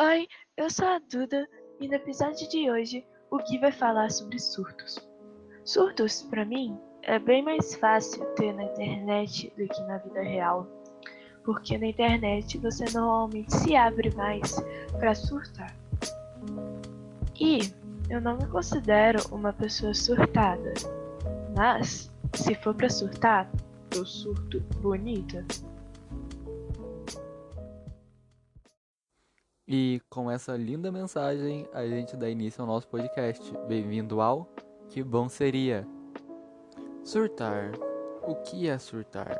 Oi, eu sou a Duda e no episódio de hoje o Gui vai falar sobre surtos. Surtos, para mim, é bem mais fácil ter na internet do que na vida real, porque na internet você normalmente se abre mais para surtar. E eu não me considero uma pessoa surtada, mas se for para surtar, eu surto bonita. E com essa linda mensagem, a gente dá início ao nosso podcast. Bem-vindo ao Que Bom Seria. Surtar. O que é surtar?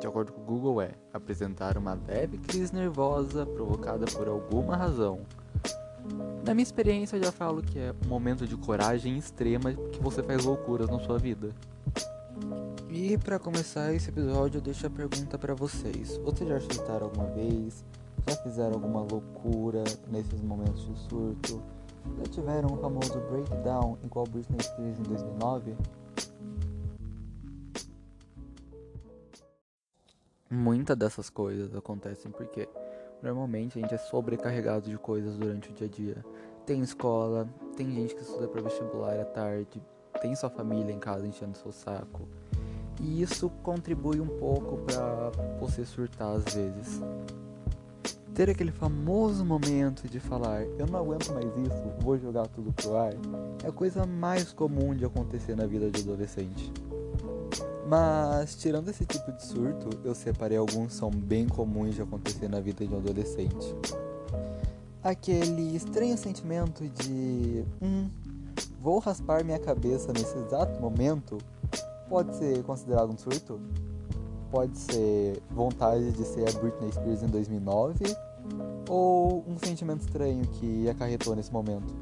De acordo com o Google, é apresentar uma leve crise nervosa provocada por alguma razão. Na minha experiência, eu já falo que é um momento de coragem extrema que você faz loucuras na sua vida. E para começar esse episódio, eu deixo a pergunta para vocês: vocês já surtaram alguma vez? Já fizeram alguma loucura nesses momentos de surto? Já tiveram o famoso breakdown igual Britney Spears em 2009? Muitas dessas coisas acontecem porque normalmente a gente é sobrecarregado de coisas durante o dia a dia. Tem escola, tem gente que estuda para vestibular à tarde, tem sua família em casa enchendo seu saco. E isso contribui um pouco para você surtar às vezes ter aquele famoso momento de falar eu não aguento mais isso, vou jogar tudo pro ar, é a coisa mais comum de acontecer na vida de adolescente. Mas tirando esse tipo de surto, eu separei alguns que são bem comuns de acontecer na vida de um adolescente. Aquele estranho sentimento de hum, vou raspar minha cabeça nesse exato momento pode ser considerado um surto? Pode ser vontade de ser a Britney Spears em 2009 ou um sentimento estranho que acarretou nesse momento?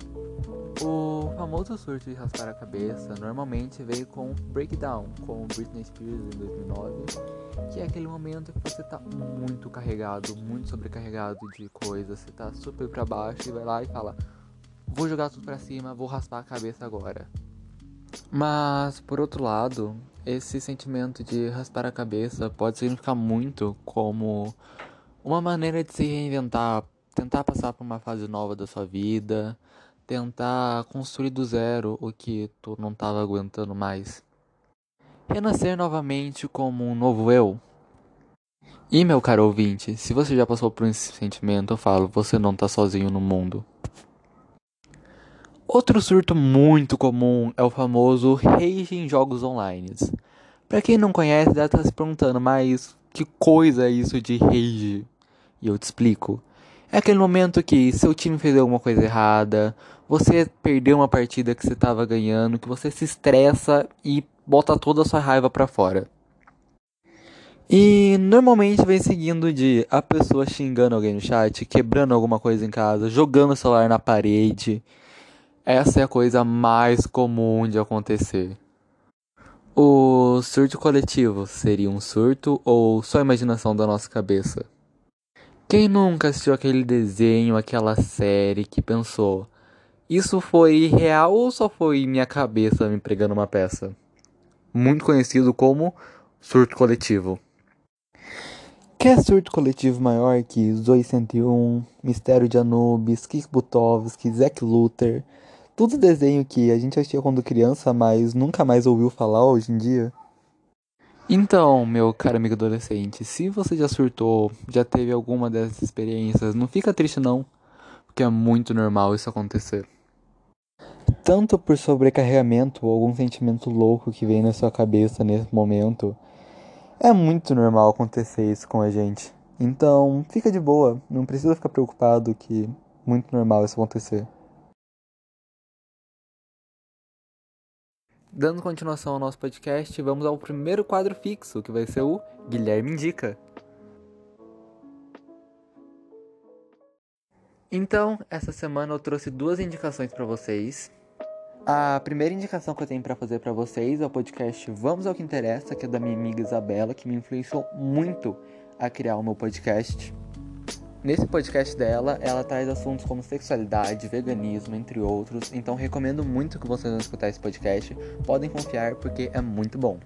O famoso surto de raspar a cabeça normalmente veio com Breakdown, com Britney Spears em 2009, que é aquele momento que você tá muito carregado, muito sobrecarregado de coisas, você tá super para baixo e vai lá e fala: "Vou jogar tudo para cima, vou raspar a cabeça agora". Mas por outro lado, esse sentimento de raspar a cabeça pode significar muito como uma maneira de se reinventar, tentar passar por uma fase nova da sua vida, tentar construir do zero o que tu não estava aguentando mais. Renascer novamente como um novo eu. E meu caro ouvinte, se você já passou por esse sentimento, eu falo, você não está sozinho no mundo. Outro surto muito comum é o famoso rage em jogos online. Para quem não conhece, deve estar se perguntando, mas que coisa é isso de rage? E eu te explico. É aquele momento que seu time fez alguma coisa errada, você perdeu uma partida que você estava ganhando, que você se estressa e bota toda a sua raiva para fora. E normalmente vem seguindo de a pessoa xingando alguém no chat, quebrando alguma coisa em casa, jogando o celular na parede. Essa é a coisa mais comum de acontecer. O surto coletivo seria um surto ou só imaginação da nossa cabeça? Quem nunca assistiu aquele desenho, aquela série que pensou: isso foi real ou só foi minha cabeça me pregando uma peça? Muito conhecido como surto coletivo. Quer surto coletivo maior que Zoe 101, Mistério de Anubis, Kik Butovski, Zack Luther? Tudo desenho que a gente assistia quando criança, mas nunca mais ouviu falar hoje em dia? Então, meu caro amigo adolescente, se você já surtou, já teve alguma dessas experiências, não fica triste não, porque é muito normal isso acontecer. Tanto por sobrecarregamento ou algum sentimento louco que vem na sua cabeça nesse momento, é muito normal acontecer isso com a gente. Então, fica de boa, não precisa ficar preocupado que é muito normal isso acontecer. Dando continuação ao nosso podcast, vamos ao primeiro quadro fixo, que vai ser o Guilherme Indica. Então, essa semana eu trouxe duas indicações para vocês. A primeira indicação que eu tenho para fazer para vocês é o podcast Vamos ao que Interessa, que é da minha amiga Isabela, que me influenciou muito a criar o meu podcast. Nesse podcast dela, ela traz assuntos como sexualidade, veganismo, entre outros. Então recomendo muito que vocês vão escutar esse podcast. Podem confiar porque é muito bom.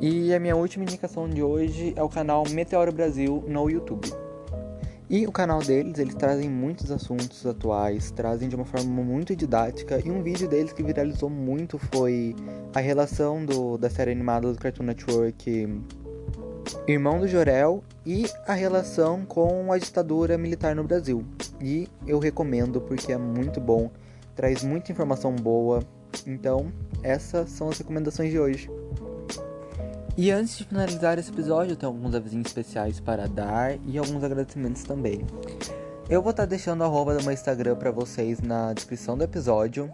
E a minha última indicação de hoje é o canal Meteoro Brasil no YouTube. E o canal deles, eles trazem muitos assuntos atuais, trazem de uma forma muito didática. E um vídeo deles que viralizou muito foi a relação do, da série animada do Cartoon Network Irmão do Jorel e a relação com a ditadura militar no Brasil. E eu recomendo porque é muito bom, traz muita informação boa. Então, essas são as recomendações de hoje. E antes de finalizar esse episódio, eu tenho alguns avisinhos especiais para dar e alguns agradecimentos também. Eu vou estar deixando a arroba do meu Instagram para vocês na descrição do episódio.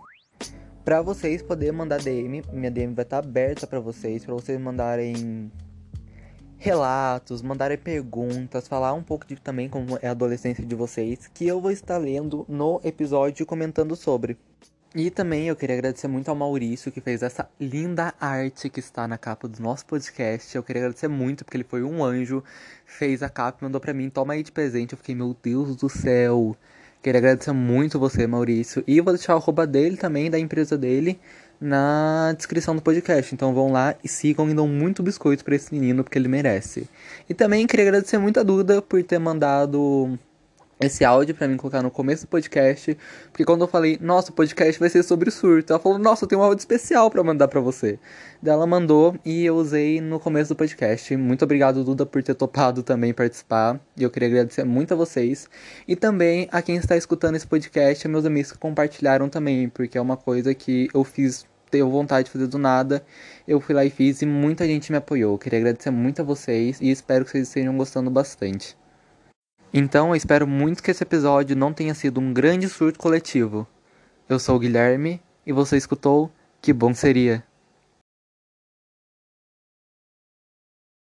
Para vocês poderem mandar DM, minha DM vai estar aberta para vocês, para vocês mandarem relatos, mandarem perguntas, falar um pouco de também como é a adolescência de vocês, que eu vou estar lendo no episódio comentando sobre. E também eu queria agradecer muito ao Maurício que fez essa linda arte que está na capa do nosso podcast. Eu queria agradecer muito porque ele foi um anjo, fez a capa, mandou para mim, toma aí de presente. Eu fiquei, meu Deus do céu. Queria agradecer muito você, Maurício. E vou deixar o arroba dele também, da empresa dele, na descrição do podcast. Então vão lá e sigam e dão muito biscoito para esse menino porque ele merece. E também queria agradecer muito a Duda por ter mandado esse áudio para mim colocar no começo do podcast, porque quando eu falei, nossa, o podcast vai ser sobre surto, ela falou, nossa, eu tenho um áudio especial para mandar para você. Daí ela mandou e eu usei no começo do podcast. Muito obrigado, Duda, por ter topado também participar. E eu queria agradecer muito a vocês. E também a quem está escutando esse podcast, a meus amigos que compartilharam também, porque é uma coisa que eu fiz tenho vontade de fazer do nada. Eu fui lá e fiz e muita gente me apoiou. Eu queria agradecer muito a vocês e espero que vocês estejam gostando bastante. Então eu espero muito que esse episódio não tenha sido um grande surto coletivo. Eu sou o Guilherme e você escutou Que Bom Seria.